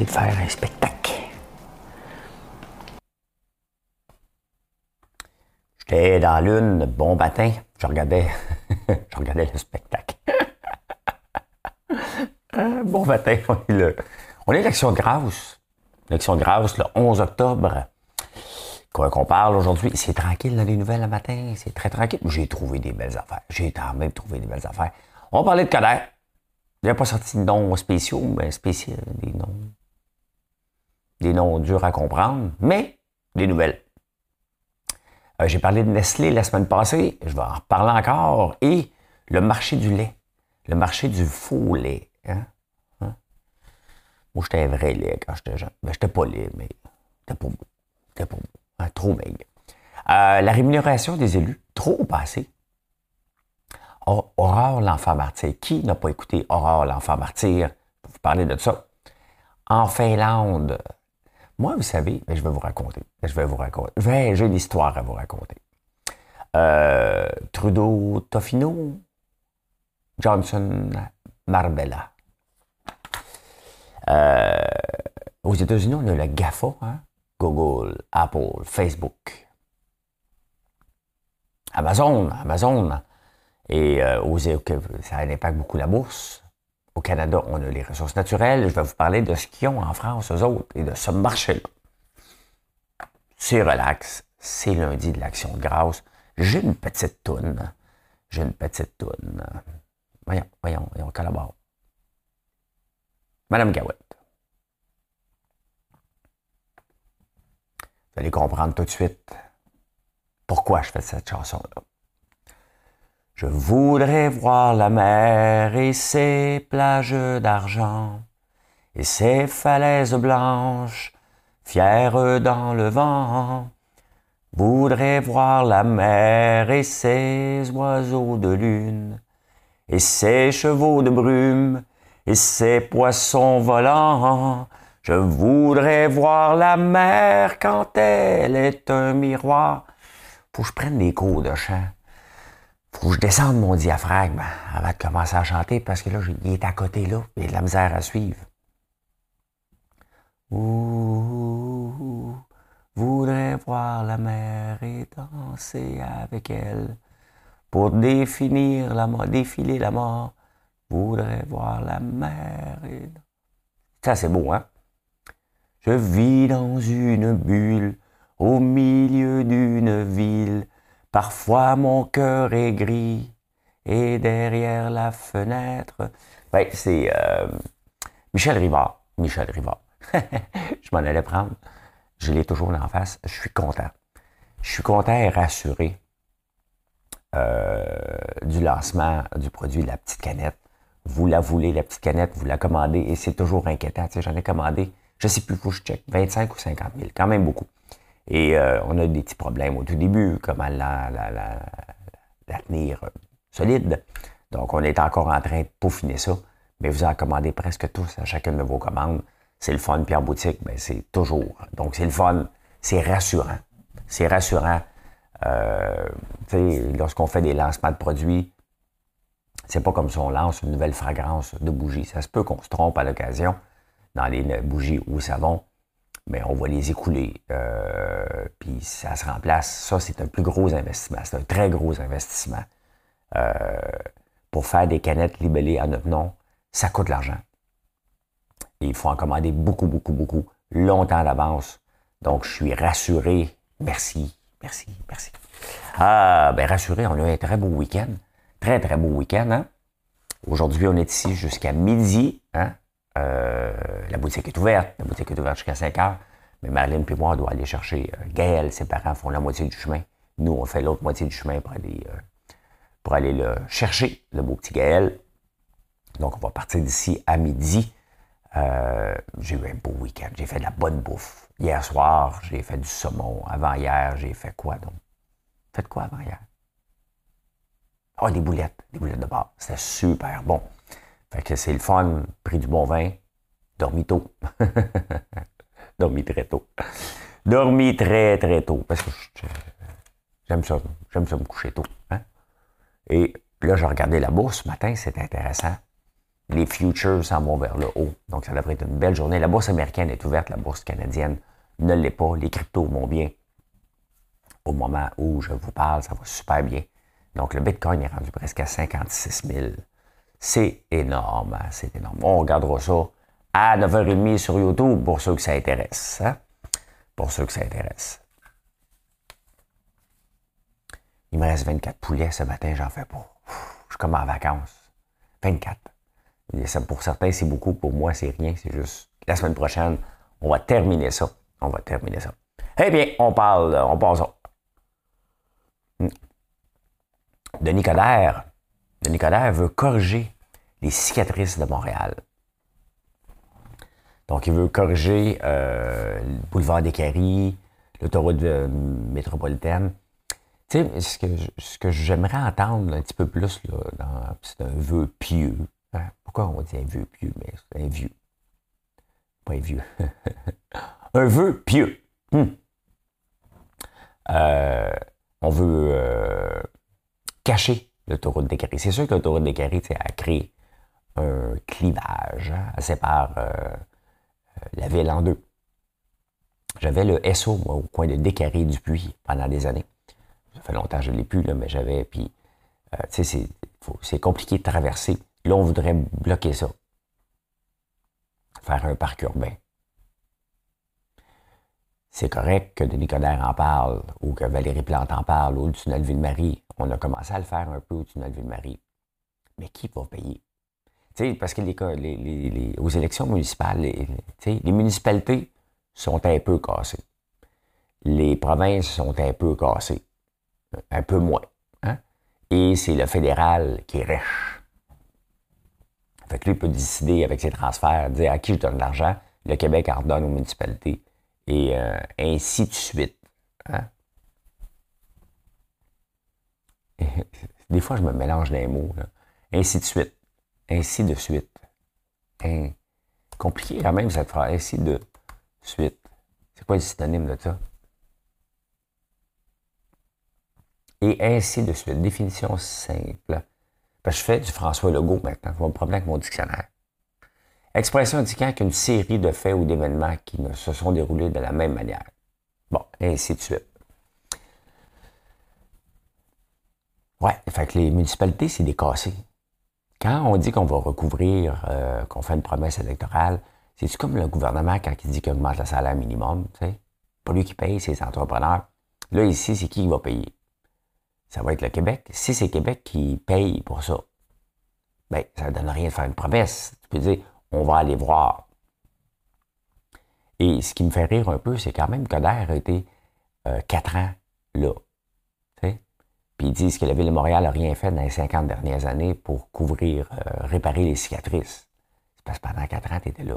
De faire un spectacle. J'étais dans l'une, bon matin, je regardais, je regardais le spectacle. bon matin, on est le, on est l'action de grâce. L'action grâce, le 11 octobre. Quoi qu'on parle aujourd'hui, c'est tranquille les nouvelles le matin, c'est très tranquille. J'ai trouvé des belles affaires. J'ai quand même trouvé des belles affaires. On parler de Coder. Il n'y a pas sorti de noms spéciaux, mais spéciaux, des noms. Des noms durs à comprendre, mais des nouvelles. Euh, j'ai parlé de Nestlé la semaine passée, je vais en reparler encore. Et le marché du lait, le marché du faux lait. Hein? Hein? Moi, j'étais un vrai lait quand j'étais jeune. Ben, j'étais pas lait, mais c'était pas beau. C'était pas beau. Hein? Trop maigre. Euh, la rémunération des élus, trop passée. Aurore l'enfant martyr. Qui n'a pas écouté Aurore l'enfant martyr? Vous parler de ça? En Finlande, moi, vous savez, je vais vous raconter. Je vais vous raconter. J'ai une histoire à vous raconter. Euh, Trudeau Tofino, Johnson Marbella. Euh, aux États-Unis, on a le GAFA, hein? Google, Apple, Facebook. Amazon, Amazon. Et euh, ça impacte beaucoup la bourse. Au Canada, on a les ressources naturelles. Je vais vous parler de ce qu'ils ont en France, eux autres, et de ce marché-là. C'est relax. C'est lundi de l'Action de grâce. J'ai une petite toune. J'ai une petite toune. Voyons, voyons, on collabore. Madame Gawette. Vous allez comprendre tout de suite pourquoi je fais cette chanson-là. Je voudrais voir la mer et ses plages d'argent et ses falaises blanches, fières dans le vent. Voudrais voir la mer et ses oiseaux de lune et ses chevaux de brume et ses poissons volants. Je voudrais voir la mer quand elle est un miroir. Faut que je prenne des cours de chant faut que je descende mon diaphragme avant de commencer à chanter parce que là, il est à côté là, il y a de la misère à suivre. Ouh, voudrais voir la mer et danser avec elle pour définir la mort, défiler la mort. Voudrais voir la mer et... Ça, c'est beau, hein? Je vis dans une bulle au milieu d'une ville Parfois mon cœur est gris et derrière la fenêtre. Ben, c'est euh, Michel Rivard. Michel Rivard. je m'en allais prendre. Je l'ai toujours en face. Je suis content. Je suis content et rassuré euh, du lancement du produit la petite canette. Vous la voulez, la petite canette, vous la commandez et c'est toujours inquiétant. J'en ai commandé, je sais plus, où je check, 25 ou 50 000, quand même beaucoup. Et euh, on a des petits problèmes au tout début, comment la, la, tenir euh, solide. Donc, on est encore en train de peaufiner ça. Mais vous en commandez presque tous à chacune de vos commandes. C'est le fun. Puis en boutique, ben, c'est toujours. Donc, c'est le fun. C'est rassurant. C'est rassurant. Euh, lorsqu'on fait des lancements de produits, c'est pas comme si on lance une nouvelle fragrance de bougie. Ça se peut qu'on se trompe à l'occasion dans les bougies au savon mais on va les écouler. Euh, puis ça se remplace. Ça, c'est un plus gros investissement. C'est un très gros investissement. Euh, pour faire des canettes libellées à notre nom, ça coûte de l'argent. Et il faut en commander beaucoup, beaucoup, beaucoup, longtemps d'avance. Donc, je suis rassuré. Merci, merci, merci. Ah, ben rassuré, on a eu un très beau week-end. Très, très beau week-end. Hein? Aujourd'hui, on est ici jusqu'à midi. Hein? Euh, la boutique est ouverte, la boutique est ouverte jusqu'à 5 heures, mais Marilyn et moi, on doit aller chercher euh, Gaël, ses parents font la moitié du chemin. Nous, on fait l'autre moitié du chemin pour aller, euh, le chercher, le beau petit Gaël. Donc, on va partir d'ici à midi. J'ai eu un beau week-end. J'ai fait de la bonne bouffe. Hier soir, j'ai fait du saumon. Avant-hier, j'ai fait quoi donc? Faites quoi avant-hier? Oh, des boulettes. Des boulettes de bar. C'était super bon. Fait que c'est le fun. Pris du bon vin. Dormi tôt. Dormi très tôt. Dormi très, très tôt. Parce que j'aime ça. J'aime ça me coucher tôt. Hein? Et là, j'ai regardé la bourse ce matin. C'est intéressant les futures s'en vont vers le haut. Donc, ça devrait être une belle journée. La bourse américaine est ouverte, la bourse canadienne ne l'est pas. Les cryptos vont bien. Au moment où je vous parle, ça va super bien. Donc, le Bitcoin est rendu presque à 56 000. C'est énorme, hein, c'est énorme. On regardera ça à 9h30 sur YouTube pour ceux que ça intéresse. Hein? Pour ceux que ça intéresse. Il me reste 24 poulets ce matin, j'en fais pas. je suis comme en vacances. 24 pour certains, c'est beaucoup. Pour moi, c'est rien. C'est juste la semaine prochaine, on va terminer ça. On va terminer ça. Eh bien, on parle, on passe hmm. Denis Coderre. Denis Coderre veut corriger les cicatrices de Montréal. Donc, il veut corriger euh, le boulevard des Caries, l'autoroute euh, métropolitaine. Tu sais, ce que, ce que j'aimerais entendre un petit peu plus, c'est un vœu pieux, Hein? Pourquoi on dit un vieux pieux, mais c'est un vieux? Pas un vieux. un vœu pieux. Hmm. Euh, on veut cacher l'autoroute des Carrés. C'est sûr que l'autoroute des Carrés a créé un clivage. Hein? Elle sépare euh, la ville en deux. J'avais le SO, moi, au coin de Décarré du Puy pendant des années. Ça fait longtemps que je ne l'ai plus, là, mais j'avais. Puis, sais, c'est compliqué de traverser Là, on voudrait bloquer ça. Faire un parc urbain. C'est correct que Denis Coderre en parle, ou que Valérie Plante en parle, ou le tunnel Ville-Marie. On a commencé à le faire un peu au tunnel Ville-Marie. Mais qui va payer? sais, parce que les, aux élections municipales, les, les municipalités sont un peu cassées. Les provinces sont un peu cassées. Un peu moins. Hein? Et c'est le fédéral qui est riche. Fait que lui, il peut décider avec ses transferts, dire à qui je donne l'argent, le Québec en redonne aux municipalités, et euh, ainsi de suite. Hein. Des fois, je me mélange les mots. Ainsi de suite. Ainsi de suite. Hein. Compliqué quand même cette phrase. Ainsi de suite. C'est quoi le synonyme de ça? Et ainsi de suite. Définition simple. Je fais du François Legault maintenant. Je vais me promener avec mon dictionnaire. Expression indiquant qu'une série de faits ou d'événements qui ne se sont déroulés de la même manière. Bon, ainsi de suite. Ouais, fait que les municipalités, c'est des cassés. Quand on dit qu'on va recouvrir, euh, qu'on fait une promesse électorale, c'est-tu comme le gouvernement quand il dit qu'il augmente le salaire minimum, tu sais? Pas lui qui paye, c'est les entrepreneurs. Là, ici, c'est qui qui va payer? ça va être le Québec. Si c'est Québec qui paye pour ça, ben, ça ne donne rien de faire une promesse. Tu peux dire, on va aller voir. Et ce qui me fait rire un peu, c'est quand même que l'air a été euh, quatre ans là. Puis ils disent que la Ville de Montréal n'a rien fait dans les 50 dernières années pour couvrir, euh, réparer les cicatrices. C'est parce que pendant quatre ans, tu étais là.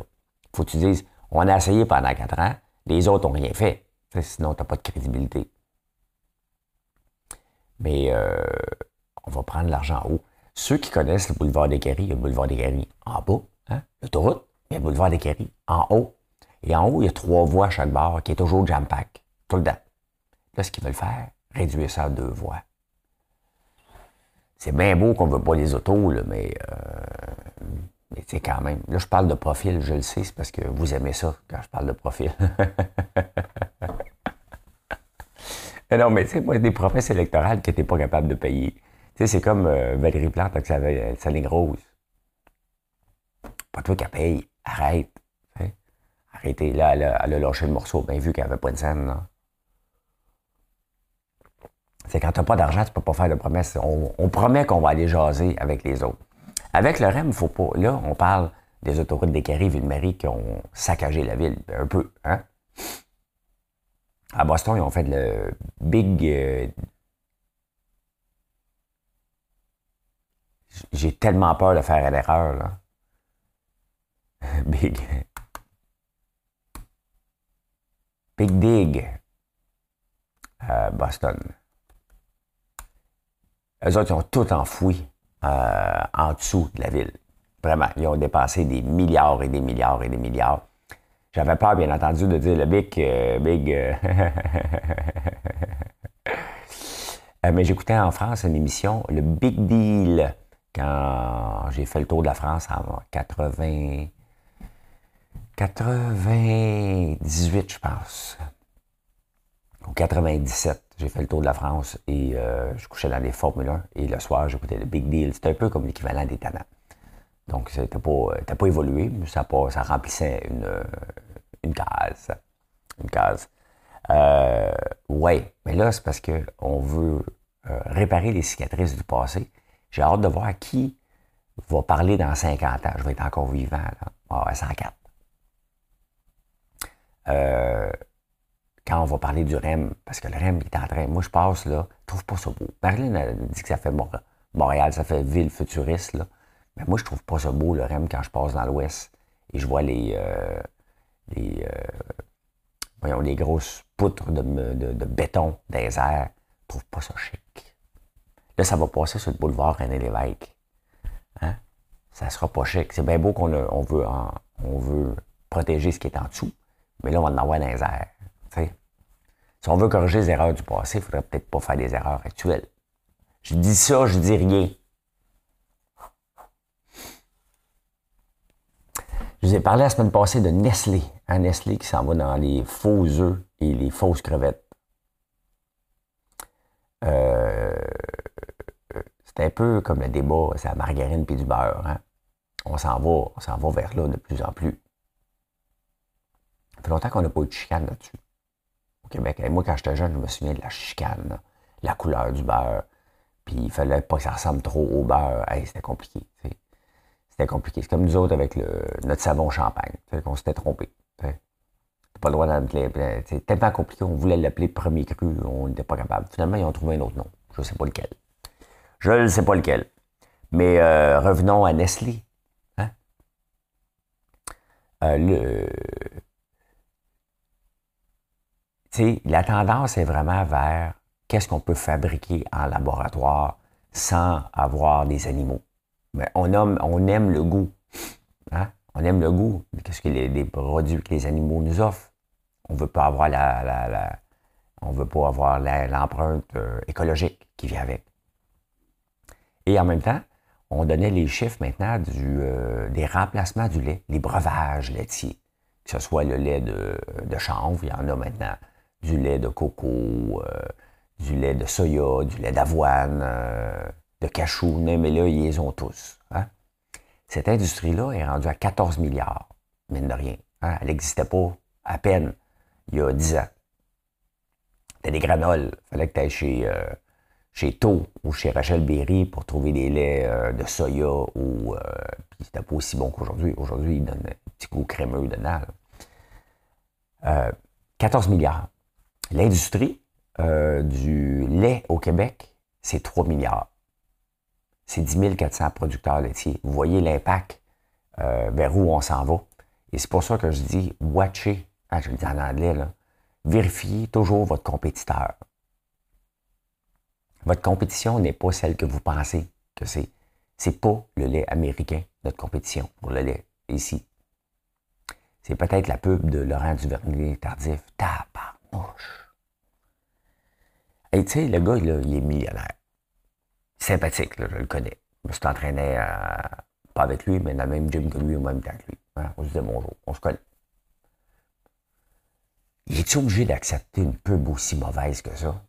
Faut que tu dises, on a essayé pendant quatre ans, les autres n'ont rien fait. sinon, tu n'as pas de crédibilité. Mais euh, on va prendre l'argent en haut. Ceux qui connaissent le boulevard des Guéris, il y a le boulevard des Guéris en bas, hein, l'autoroute, il y a le boulevard des en haut. Et en haut, il y a trois voies à chaque barre qui est toujours jam-pack, tout le temps. Là, ce qu'ils veulent faire, réduire ça à deux voies. C'est bien beau qu'on ne veut pas les autos, mais, euh, mais sais, quand même. Là, je parle de profil, je le sais, c'est parce que vous aimez ça quand je parle de profil. non, mais tu sais, moi, des promesses électorales que tu n'es pas capable de payer. Tu sais, c'est comme euh, Valérie Plante avec sa, sa ligne. Pas toi qui paye. Arrête. Arrêtez. Là, elle a, lâché le morceau, bien vu qu'elle n'avait pas de scène. C'est quand tu n'as pas d'argent, tu ne peux pas faire de promesses. On, promet qu'on va aller jaser avec les autres. Avec le REM, faut pas. Là, on parle des autoroutes des Carrés, Ville-Marie qui ont saccagé la ville. Un peu, hein? À Boston, ils ont fait le Big. Euh, j'ai tellement peur de faire l'erreur, là. Big. Big Dig. Euh, Boston. Eux autres, ils ont tout enfoui euh, en dessous de la ville. Vraiment, ils ont dépassé des milliards et des milliards et des milliards. J'avais peur, bien entendu, de dire le big, euh, big. Mais j'écoutais en France une émission, le Big Deal, quand j'ai fait le tour de la France en 80, 98, je pense, ou 97. J'ai fait le tour de la France et euh, je couchais dans les Formule 1 et le soir, j'écoutais le Big Deal. C'était un peu comme l'équivalent des Tannants. Donc, ça n'était pas, pas évolué, mais ça, pas, ça remplissait une, une case. Une case. Euh, ouais, mais là, c'est parce qu'on veut euh, réparer les cicatrices du passé. J'ai hâte de voir qui va parler dans 50 ans. Je vais être encore vivant, là. Ah, 104. Euh, quand on va parler du REM, parce que le REM est en train, moi je passe là, je trouve pas ça beau. Marilyn a dit que ça fait Montréal, ça fait ville futuriste, là. Mais moi je trouve pas ça beau le REM quand je passe dans l'ouest et je vois les, euh, les, euh, voyons, les grosses poutres de, béton des airs. Je trouve pas ça chic. Là, ça va passer sur le boulevard René Lévesque. Hein? Ça sera pas chic. C'est bien beau qu'on on veut, veut protéger ce qui est en dessous, mais là, on va en avoir dans les airs. Si on veut corriger les erreurs du passé, il faudrait peut-être pas faire des erreurs actuelles. Je dis ça, je dis rien. Je vous ai parlé la semaine passée de Nestlé. Un hein, Nestlé qui s'en va dans les faux œufs et les fausses crevettes. Euh, c'est un peu comme le débat, c'est la margarine puis du beurre. Hein. On s'en va, on s'en va vers là de plus en plus. Fait longtemps qu'on n'a pas eu de chicane là-dessus au Québec. Et moi, quand j'étais jeune, je me souviens de la chicane, la couleur du beurre. Puis il fallait pas que ça ressemble trop au beurre. c'était compliqué. C'était compliqué. C'est comme nous autres avec le, notre savon champagne. On s'était trompé. pas le droit d'appeler. C'est tellement compliqué. On voulait l'appeler premier cru. On n'était pas capable. Finalement, ils ont trouvé un autre nom. Je ne sais pas lequel. Je ne sais pas lequel. Mais euh, revenons à Nestlé. Hein? Euh, le, la tendance est vraiment vers qu'est-ce qu'on peut fabriquer en laboratoire sans avoir des animaux. Mais on, aime, le goût. Hein? On aime le goût. Qu'est-ce que les, produits que les animaux nous offrent? On veut pas avoir la, on veut pas avoir l'empreinte euh, écologique qui vient avec. Et en même temps, on donnait les chiffres maintenant euh, des remplacements du lait, les breuvages laitiers, que ce soit le lait de, de chanvre, il y en a maintenant du lait de coco, euh, du lait de soya, du lait d'avoine, euh, de cachou, mais là, ils les ont tous. Hein. Cette industrie-là est rendue à 14 milliards, mine de rien. Hein. Elle n'existait pas à peine il y a 10 ans. T'as des granoles. Fallait que tu ailles chez, euh, chez ou chez Rachel Berry pour trouver des laits de soya ou. puis c'était pas aussi bon qu'aujourd'hui. Aujourd'hui, ils donnent un petit goût crémeux dedans. 14 milliards. L'industrie euh, du lait au Québec, c'est 3 milliards. C'est 10 400 producteurs laitiers. Vous voyez l'impact euh, vers où on s'en va. Et c'est pour ça que je dis watcher, ah, je le dis en anglais, là, vérifiez toujours votre compétiteur. Votre compétition n'est pas celle que vous pensez que c'est. C'est pas le lait américain, notre compétition pour le lait ici. C'est peut-être la pub de Laurent Duvernay tardif. Tabarnouche. Et tu sais, le gars, il est millionnaire. Sympathique, je le connais. Je me suis entraîné, pas avec lui, mais dans le même gym que lui, au même temps que lui. Hein, on se disait bonjour, on se connaît. Il est obligé d'accepter une pub aussi mauvaise que ça?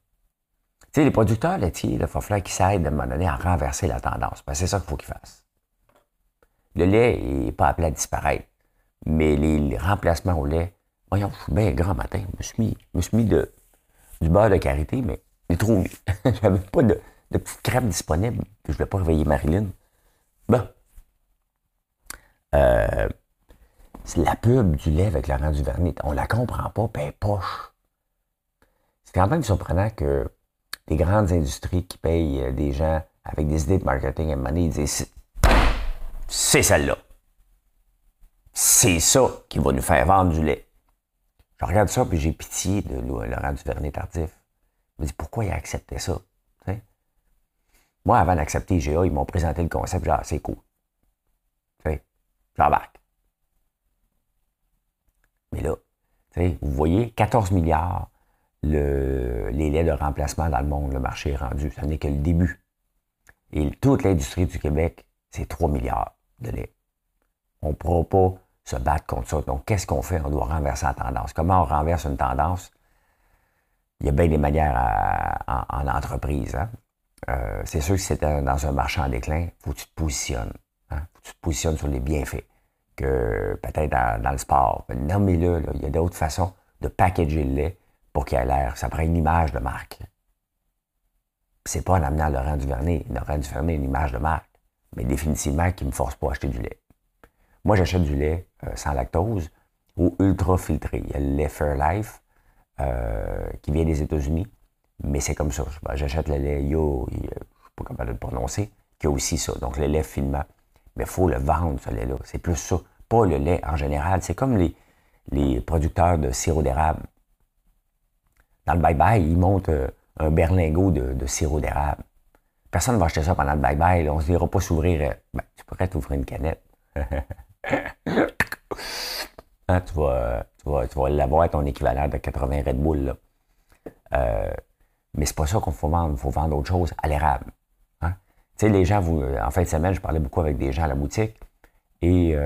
Tu sais, les producteurs laitiers, il va falloir qu'ils s'aident à un moment donné à renverser la tendance. c'est ça qu'il faut qu'ils fassent. Le lait n'est pas appelé à disparaître, mais les, remplacements au lait, voyons, je suis bien grand matin, je me suis mis, me suis mis de, du beurre de karité, mais j'ai trouvé. J'avais pas de, de petite crème disponible. Je ne voulais pas réveiller Marilyn. Bon. Euh, c'est la pub du lait avec Laurent Duvernay. On la comprend pas, ben poche. C'est quand même surprenant que les grandes industries qui payent euh, des gens avec des idées de marketing à un disent c'est celle-là. C'est ça qui va nous faire vendre du lait. Je regarde ça, puis j'ai pitié de Laurent Duvernay-Tardif. Je me dis, pourquoi il a accepté ça? Moi, avant d'accepter IGA, ils m'ont présenté le concept, genre, c'est cool. J'embarque. Mais là, vous voyez, 14 milliards le, les laits de remplacement dans le monde, le marché est rendu. Ça n'est que le début. Et toute l'industrie du Québec, c'est 3 milliards de lait. On ne pourra pas se battre contre ça. Donc, qu'est-ce qu'on fait? On doit renverser la tendance. Comment on renverse une tendance? Il y a bien des manières en, entreprise. Hein. Euh, c'est sûr que si dans un marché en déclin, il faut que tu te positionnes. Hein. faut que tu te positionnes sur les bienfaits. Que peut-être dans, le sport. Non, mais là, il y a d'autres façons de packager le lait pour qu'il ait l'air. Ça prend une image de marque. C'est pas en amenant Laurent Duvernay. Laurent Duvernay une image de marque. Mais définitivement, qui ne me force pas à acheter du lait. Moi, j'achète du lait euh, sans lactose ou ultra filtré. Il y a le lait Fairlife euh, qui vient des États-Unis, mais c'est comme ça. J'achète le lait Yo, je ne sais pas comment le prononcer, qui a aussi ça. Donc, le lait finement. Mais il faut le vendre, ce lait-là. C'est plus ça. Pas le lait en général. C'est comme les, les producteurs de sirop d'érable. Dans le bye-bye, ils montent euh, un berlingot de, sirop d'érable. Personne ne va acheter ça pendant le bye-bye. On ne se dira pas s'ouvrir. Euh, ben, tu pourrais t'ouvrir une canette. Hein, tu vas, tu vas, tu vas l'avoir ton équivalent de 80 Red Bull. Là. Euh, mais c'est pas ça qu'on faut vendre. Il faut vendre autre chose à l'érable. Hein. Tu sais, les gens, vous, en fin de semaine, je parlais beaucoup avec des gens à la boutique et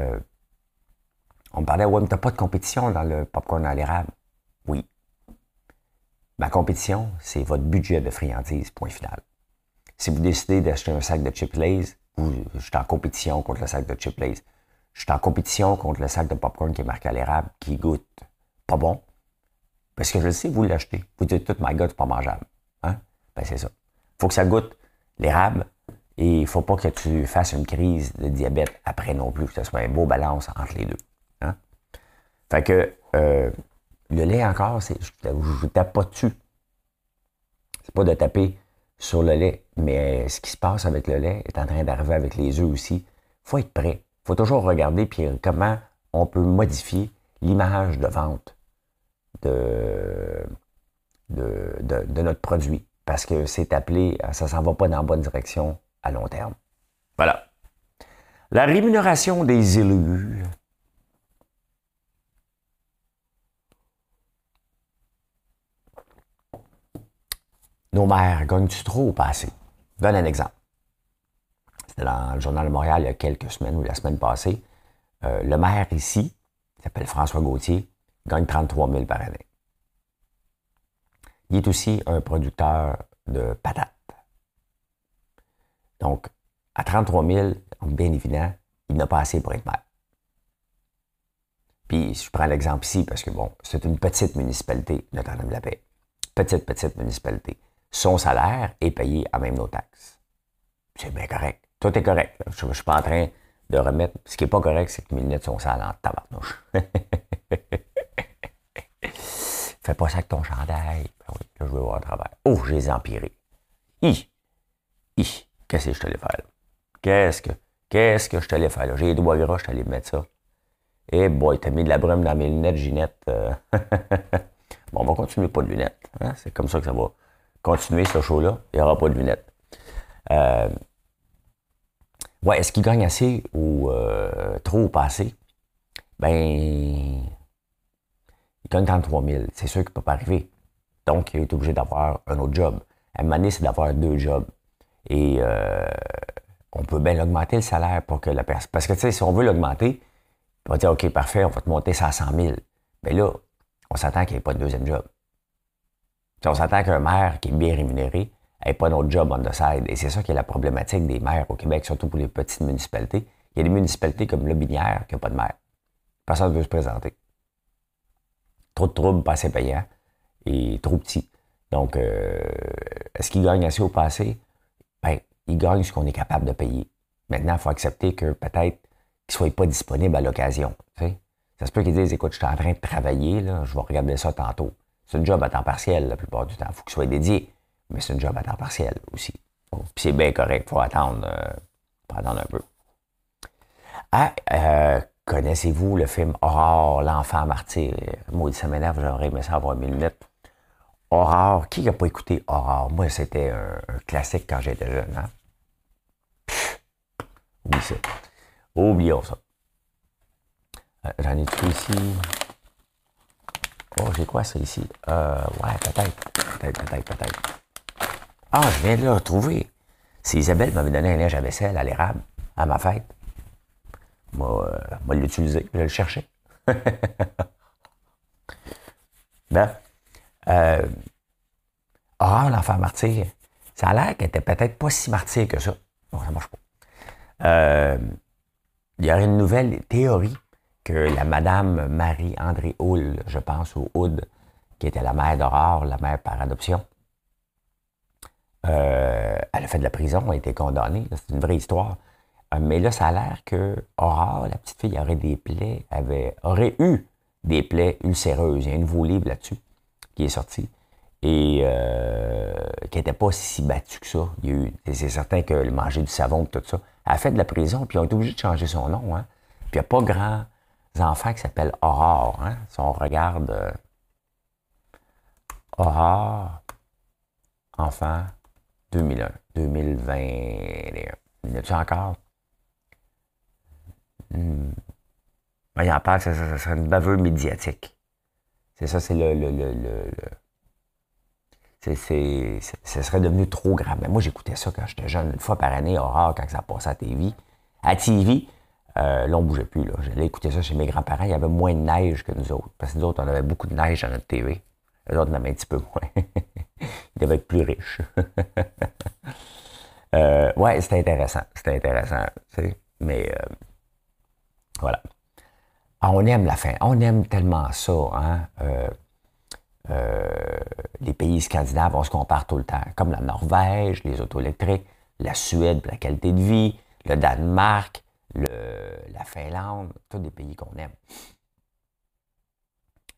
on me parlait, ouais, mais t'as pas de compétition dans le popcorn à l'érable. Oui. Ma compétition, c'est votre budget de friandises, point final. Si vous décidez d'acheter un sac de chip Lays, je suis en compétition contre le sac de chip Lays. Je suis en compétition contre le sac de popcorn qui est marqué à l'érable, qui goûte pas bon. Parce que je sais, vous l'achetez. Vous dites tout, my God, c'est pas mangeable. Hein? Ben, c'est ça. Faut que ça goûte l'érable et il faut pas que tu fasses une crise de diabète après non plus, que ce soit un beau balance entre les deux. Hein? Fait que, euh, le lait encore, c'est, je ne tape pas dessus. C'est pas de taper sur le lait, mais ce qui se passe avec le lait est en train d'arriver avec les œufs aussi. faut être prêt. Faut toujours regarder puis comment on peut modifier l'image de vente de, de, notre produit. Parce que c'est appelé, ça s'en va pas dans la bonne direction à long terme. Voilà. La rémunération des élus. Nos mères gagnent-tu trop ou pas assez? Donne un exemple. Dans le Journal de Montréal il y a quelques semaines ou la semaine passée. Euh, le maire ici, il s'appelle François Gauthier, gagne 33 000 par année. Il est aussi un producteur de patates. Donc, à 33 000, bien évident, il n'a pas assez pour être maire. Puis, je prends l'exemple ici parce que, bon, c'est une petite municipalité, Notre-Dame-de-la-Paix. Petite, petite municipalité son salaire est payé à même nos taxes. C'est bien correct. Tout est correct. Je ne suis pas en train de remettre. Ce qui n'est pas correct, c'est que mes lunettes sont sales en tabarnouche. Fais pas ça avec ton chandail. Ben là, je vais voir à travers. Oh, je les empirés. Hi! Hi! Qu'est-ce que je te l'ai fait là? Qu'est-ce que, qu'est-ce que je te l'ai fait là? J'ai les doigts gras, je t'allais mettre ça. Eh boy, t'as mis de la brume dans mes lunettes, Ginette. Euh. bon, on va continuer pas de lunettes. Hein? C'est comme ça que ça va continuer ce show-là, il n'y aura pas de lunettes. Euh, ouais, est-ce qu'il gagne assez ou euh, trop ou pas assez? Ben, il gagne 33 000. C'est sûr qu'il ne peut pas arriver. Donc, il est obligé d'avoir un autre job. À un moment donné, c'est d'avoir deux jobs. Et euh, on peut bien l'augmenter le salaire pour que la personne. Parce que, tu sais, si on veut l'augmenter, on va dire, OK, parfait, on va te monter ça à 100 000. Mais là, on s'attend qu'il n'y ait pas de deuxième job on s'attend qu'un maire qui est bien rémunéré n'ait pas d'autre job on the side. Et c'est ça qui est la problématique des maires au Québec, surtout pour les petites municipalités. Il y a des municipalités comme Le Binière qui n'ont pas de maire. Personne ne veut se présenter. Trop de troubles, pas assez payants et trop petits. Donc, euh, est-ce qu'il gagne assez ou pas assez? Ben, il gagne ce qu'on est capable de payer. Maintenant, il faut accepter que peut-être qu'il ne soit pas disponible à l'occasion. Ça se peut qu'ils disent, écoute, je suis en train de travailler, je vais regarder ça tantôt. C'est un job à temps partiel la plupart du temps. Il faut qu'il soit dédié, mais c'est un job à temps partiel aussi. Puis c'est bien correct, il faut attendre, euh, un peu. Ah, euh, Connaissez-vous le film Aurore, l'enfant martyr? Maudit, ça m'énerve, j'aurais aimé ça avoir mille minutes. Aurore, qui n'a pas écouté Aurore? Moi, c'était un, classique quand j'étais jeune. Hein? Oui, ça. Oublions ça. Euh, j'en ai tout ici. Oh, j'ai quoi ça ici? Euh, ouais, peut-être. Peut-être, peut-être, peut-être. Ah, je viens de le retrouver. C'est Isabelle qui m'avait donné un linge à vaisselle à l'érable à ma fête. Moi, euh, moi l'utiliser, je le cherchais. ben, euh, Aurore, l'enfant martyr, ça a l'air qu'elle était peut-être pas si martyr que ça. Non, ça marche pas. Euh, il y aurait une nouvelle théorie que la madame Marie-André Hull, je pense, ou Houd, qui était la mère d'Aurore, la mère par adoption, euh, elle a fait de la prison, elle a été condamnée. C'est une vraie histoire. Euh, mais là, ça a l'air que Aurore, la petite fille, aurait des plaies, avait, aurait eu des plaies ulcéreuses. Il y a un nouveau livre là-dessus qui est sorti et euh, qui n'était pas si battu que ça. c'est certain que le manger du savon et tout ça. Elle a fait de la prison, puis ils ont été obligés de changer son nom. Hein. Puis il n'y a pas grands enfants qui s'appellent Aurore. Hein. Si on regarde euh, Aurore, enfant, 2001, 2021. Y en a encore? Hmm. Ben, il en parle, ça, serait une baveur médiatique. C'est ça, c'est le. le, le, le, c'est, ce serait devenu trop grave. Mais moi, j'écoutais ça quand j'étais jeune, une fois par année, horreur, quand ça passait à TV. À TV, euh, là, on bougeait plus. J'allais écouter ça chez mes grands-parents. Il y avait moins de neige que nous autres. Parce que nous autres, on avait beaucoup de neige dans notre TV. Les autres, avait un petit peu moins. Ils devaient être plus riches. euh, ouais, c'était intéressant. C'était intéressant. Mais euh, voilà. Ah, on aime la fin. On aime tellement ça. Hein? Euh, euh, les pays scandinaves, on se compare tout le temps. Comme la Norvège, les auto électriques, la Suède la qualité de vie, le Danemark, la Finlande, tous des pays qu'on aime.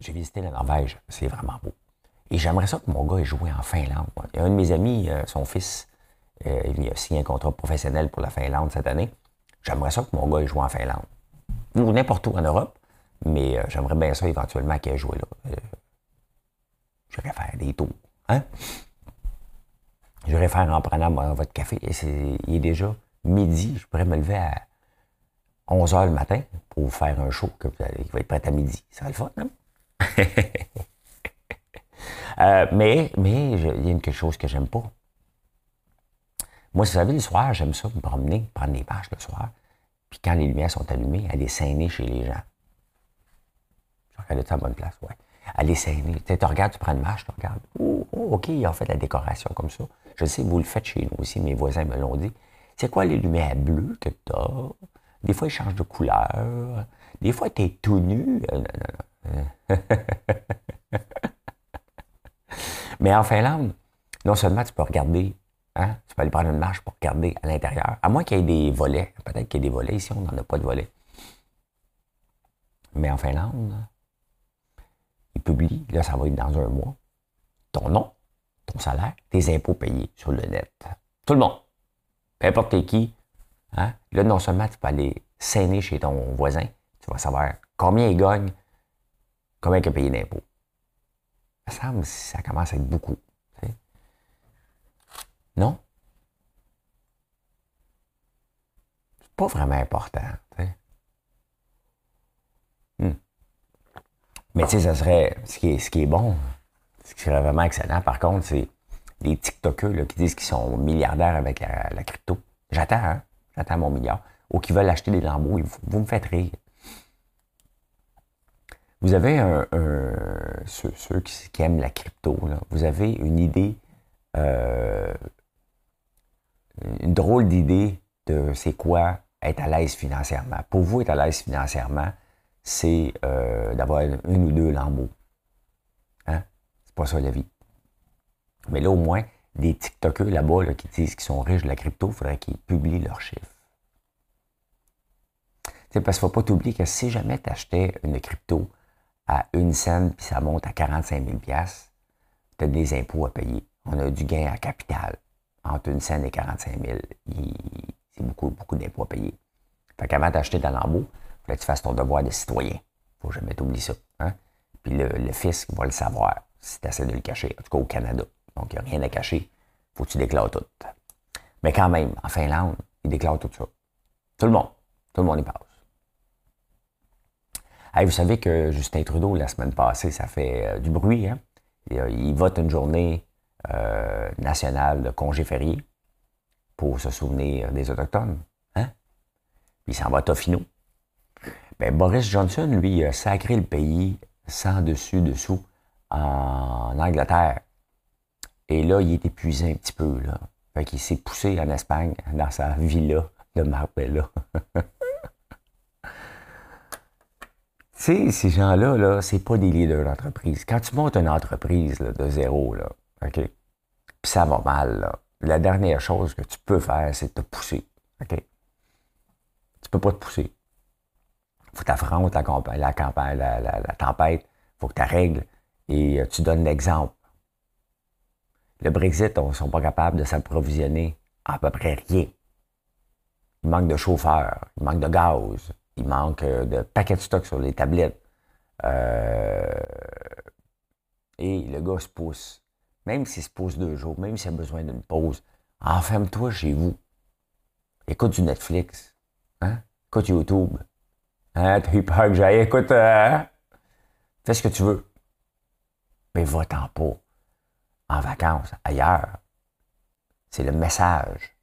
J'ai visité la Norvège, c'est vraiment beau. Et j'aimerais ça que mon gars ait joué en Finlande. Il y a un de mes amis, euh, son fils, euh, il a signé un contrat professionnel pour la Finlande cette année. J'aimerais ça que mon gars ait joué en Finlande. Ou n'importe où en Europe, mais euh, j'aimerais bien ça éventuellement qu'il ait joué là. J'irais faire des tours. Hein? J'irais faire en prenant votre café. Il est déjà midi. Je pourrais me lever à 11 h le matin pour faire un show qui va être prêt à midi. Ça va le fun, hein? Euh, mais mais il y a quelque chose que j'aime pas. Moi, vous savez, le soir, j'aime ça me promener, prendre des marches le soir. Puis quand les lumières sont allumées, aller saigner chez les gens. Je regarde ça à bonne place, ouais. Aller saigner. Tu regardes, tu prends une marche, tu regardes. Oh, oh, OK, ils ont fait la décoration comme ça. Je sais, vous le faites chez nous aussi, mes voisins me l'ont dit. C'est quoi les lumières bleues que tu as? Des fois, ils changent de couleur. Des fois, tu es tout nu. Euh, Mais en Finlande, non seulement tu peux regarder, hein, tu peux aller prendre une marche pour regarder à l'intérieur, à moins qu'il y ait des volets. Peut-être qu'il y ait des volets ici, on n'en a pas de volets. Mais en Finlande, ils publient, là, ça va être dans un mois, ton nom, ton salaire, tes impôts payés sur le net. Tout le monde. Peu importe qui. Hein? Là, non seulement tu peux aller saigner chez ton voisin, tu vas savoir combien il gagne, combien il a payé d'impôts. Ça semble ça commence à être beaucoup. Non? C'est pas vraiment important. Hmm. Mais tu sais, serait. Ce qui, est, ce qui est bon, ce qui serait vraiment excellent, par contre, c'est les TikTokers qui disent qu'ils sont milliardaires avec la, crypto. J'attends, hein? J'attends mon milliard. Ou qui veulent acheter des lambeaux. Vous me faites rire. Vous avez un, ceux, qui, aiment la crypto, vous avez une idée, euh, une drôle d'idée de c'est quoi être à l'aise financièrement. Pour vous, être à l'aise financièrement, c'est euh, d'avoir une ou deux lambeaux. Hein? C'est pas ça la vie. Mais là, au moins, des TikTokers là-bas qui disent qu'ils sont riches de la crypto, il faudrait qu'ils publient leurs chiffres. C'est parce qu'il ne faut pas t'oublier que si jamais tu achetais une crypto à une scène, puis ça monte à 45 000 tu as des impôts à payer. On a du gain à capital. Entre une scène et 45 000, c'est beaucoup, beaucoup d'impôts à payer. Fait qu'avant d'acheter dans l'embout, Faut que tu fasses ton devoir de citoyen. Faut jamais t'oublier ça. Hein? Puis le, fisc va le savoir si tu essaies de le cacher. En tout cas, au Canada. Donc, il n'y a rien à cacher. Faut que tu déclares tout. Mais quand même, en Finlande, ils déclarent tout ça. Tout le monde. Tout le monde y passe. Vous savez que Justin Trudeau, la semaine passée, ça fait euh, du bruit. Hein? Euh, il, vote une journée euh, nationale de congé férié pour se souvenir des Autochtones. Hein? Puis il s'en va Tofino. Ben, Boris Johnson, lui, a sacré le pays sans dessus-dessous en Angleterre. Et là, il est épuisé un petit peu. Là. Fait qu'il s'est poussé en Espagne, dans sa villa de Marbella. tu sais, ces gens-là, -là, c'est pas des leaders d'entreprise. Quand tu montes une entreprise de zéro, là, OK? Puis ça va mal. La dernière chose que tu peux faire, c'est te pousser. OK? Tu peux pas te pousser. Faut t'affronter la, campagne, la, campagne, la. Faut que tu règles et euh, tu donnes l'exemple. Le Brexit, on ne sont pas capables de s'approvisionner à peu près rien. Il manque de chauffeurs, il manque de gaz, il manque euh, de paquets de stock sur les tablettes. Euh, et le gars se pousse. Même s'il se pousse deux jours, même s'il a besoin d'une pause, enferme-toi chez vous. Écoute du Netflix. Hein? Écoute YouTube. Hein? T'as eu peur que j'aille? Écoute, hein? fais ce que tu veux. Mais va-t'en pas en vacances, ailleurs. C'est le message.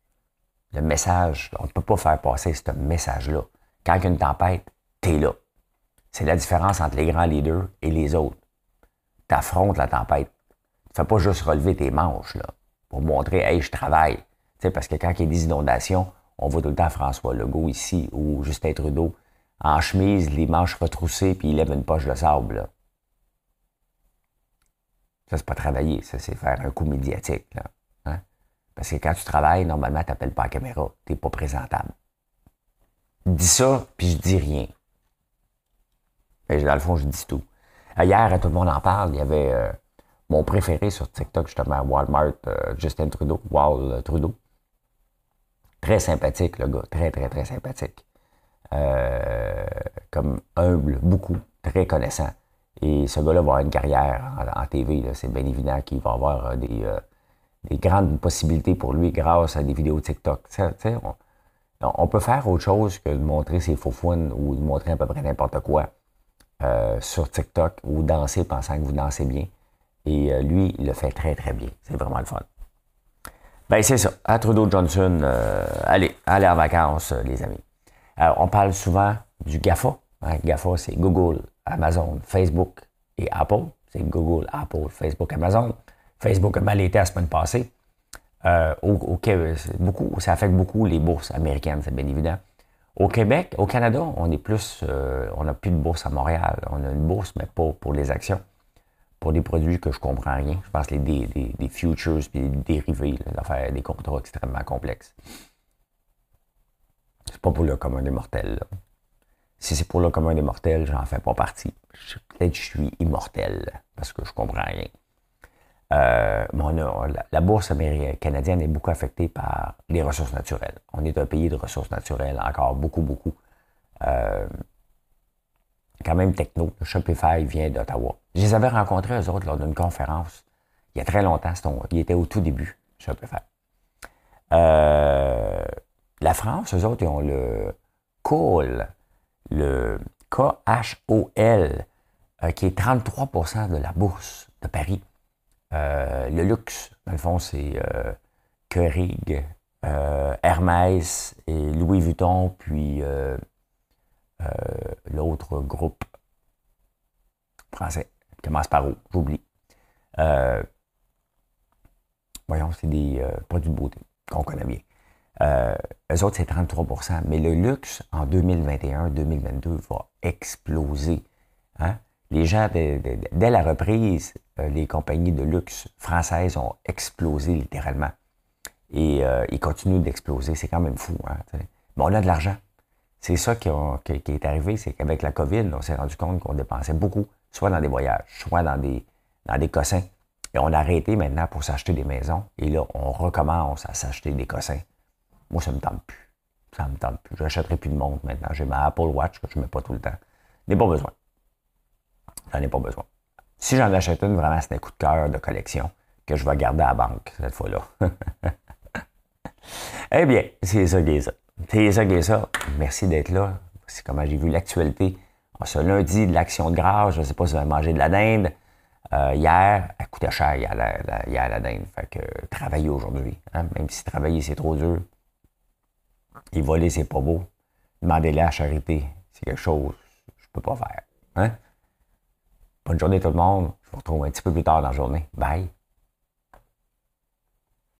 Le message, on ne peut pas faire passer ce message-là. Quand il y a une tempête, t'es là. C'est la différence entre les grands leaders et les autres. Tu affrontes la tempête. Tu fais pas juste relever tes manches là, pour montrer Hey, je travaille. sais, parce que quand il y a des inondations, on voit tout le temps François Legault ici ou Justin Trudeau en chemise, les manches retroussées, puis il lève une poche de sable. Là. Ça, c'est pas travailler, ça, c'est faire un coup médiatique. Là. Hein? Parce que quand tu travailles, normalement, tu n'appelles pas la caméra. Tu n'es pas présentable. Dis ça, puis je dis rien. Et dans le fond, je dis tout. Hier, tout le monde en parle. Il y avait euh, mon préféré sur TikTok, justement, Walmart, euh, Justin Trudeau, euh, Trudeau. Très sympathique, le gars. Très, très, très sympathique. comme humble, beaucoup. Très connaissant. Et ce gars-là va avoir une carrière en, TV. C'est bien évident qu'il va avoir euh, des, euh, des, grandes possibilités pour lui grâce à des vidéos TikTok. On, on, peut faire autre chose que de montrer ses faux ou de montrer à peu près n'importe quoi euh, sur TikTok ou danser pensant que vous dansez bien. Et lui, il le fait très, très bien. C'est vraiment le fun. Ben, c'est ça. À Trudeau Johnson, allez, allez en vacances, les amis. on parle souvent du GAFA. Hein, GAFA, c'est Google, Amazon, Facebook et Apple. C'est Google, Apple, Facebook, Amazon. Facebook a mal été la semaine passée. Euh, au, beaucoup, ça affecte beaucoup les bourses américaines, c'est bien évident. Au Québec, au Canada, on est plus, euh, on n'a plus de bourse à Montréal. On a une bourse, mais pas pour les actions. Pour des produits que je comprends rien. Je pense les des, futures puis des dérivés, là, des contrats extrêmement complexes. C'est pas pour le commun des mortels. Si c'est pour le commun des mortels, j'en fais pas partie. Peut-être que je suis immortel parce que je comprends rien. Euh, la, bourse canadienne est beaucoup affectée par les ressources naturelles. On est un pays de ressources naturelles, encore beaucoup, beaucoup. Euh, quand même techno. Shopify vient d'Ottawa. Je les avais rencontrés, eux autres, lors d'une conférence, il y a très longtemps. Ils étaient au tout début, Shopify. Euh, la France, eux autres, ils ont le call le KHOL, qui est 33% de la bourse de Paris. Euh, le luxe, dans le fond, c'est euh, Keurig, Hermès et Louis Vuitton, puis l'autre groupe français, commence par où, j'oublie. voyons, c'est des produits de beauté qu'on connaît bien. Euh, eux autres, c'est 33% Mais le luxe, en 2021-2022, va exploser. Hein? Les gens, dès la reprise, euh, les compagnies de luxe françaises ont explosé littéralement. Et euh, ils continuent d'exploser. C'est quand même fou. Hein, Mais on a de l'argent. C'est ça qui, est arrivé, c'est qu'avec la COVID, on s'est rendu compte qu'on dépensait beaucoup, soit dans des voyages, soit dans des, dans des cossins. Et on a arrêté maintenant pour s'acheter des maisons. Et là, on recommence à s'acheter des cossins. Moi, ça ne me tente plus. Ça me tente plus. Je n'achèterai plus de montre maintenant. J'ai ma Apple Watch que je ne mets pas tout le temps. Je n'ai pas besoin. J'en ai pas besoin. Si j'en achète une, vraiment, c'est un coup de cœur de collection que je vais garder à la banque cette fois-là. eh bien, c'est ça qui est ça. C'est ça qui est ça. Merci d'être là. C'est comment j'ai vu l'actualité. Ce lundi de l'action de grâce, je ne sais pas si vous avez mangé de la dinde. Euh, hier, elle coûtait cher hier la, la, la dinde. Fait que travailler aujourd'hui. Hein, même si travailler c'est trop dur. Et voler, c'est pas beau. Demandez-le à charité. C'est quelque chose que je peux pas faire. Hein? Bonne journée tout le monde. Je vous retrouve un petit peu plus tard dans la journée. Bye.